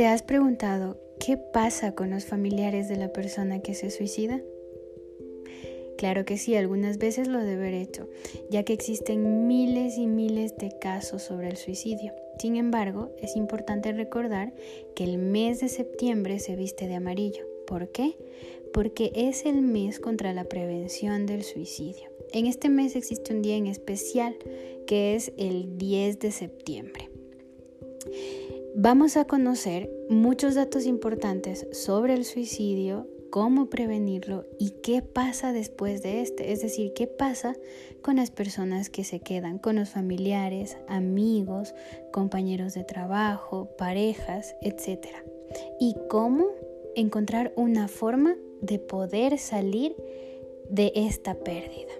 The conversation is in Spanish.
¿Te has preguntado qué pasa con los familiares de la persona que se suicida? Claro que sí, algunas veces lo debe haber hecho, ya que existen miles y miles de casos sobre el suicidio. Sin embargo, es importante recordar que el mes de septiembre se viste de amarillo. ¿Por qué? Porque es el mes contra la prevención del suicidio. En este mes existe un día en especial que es el 10 de septiembre. Vamos a conocer muchos datos importantes sobre el suicidio, cómo prevenirlo y qué pasa después de este, es decir, qué pasa con las personas que se quedan, con los familiares, amigos, compañeros de trabajo, parejas, etc. Y cómo encontrar una forma de poder salir de esta pérdida.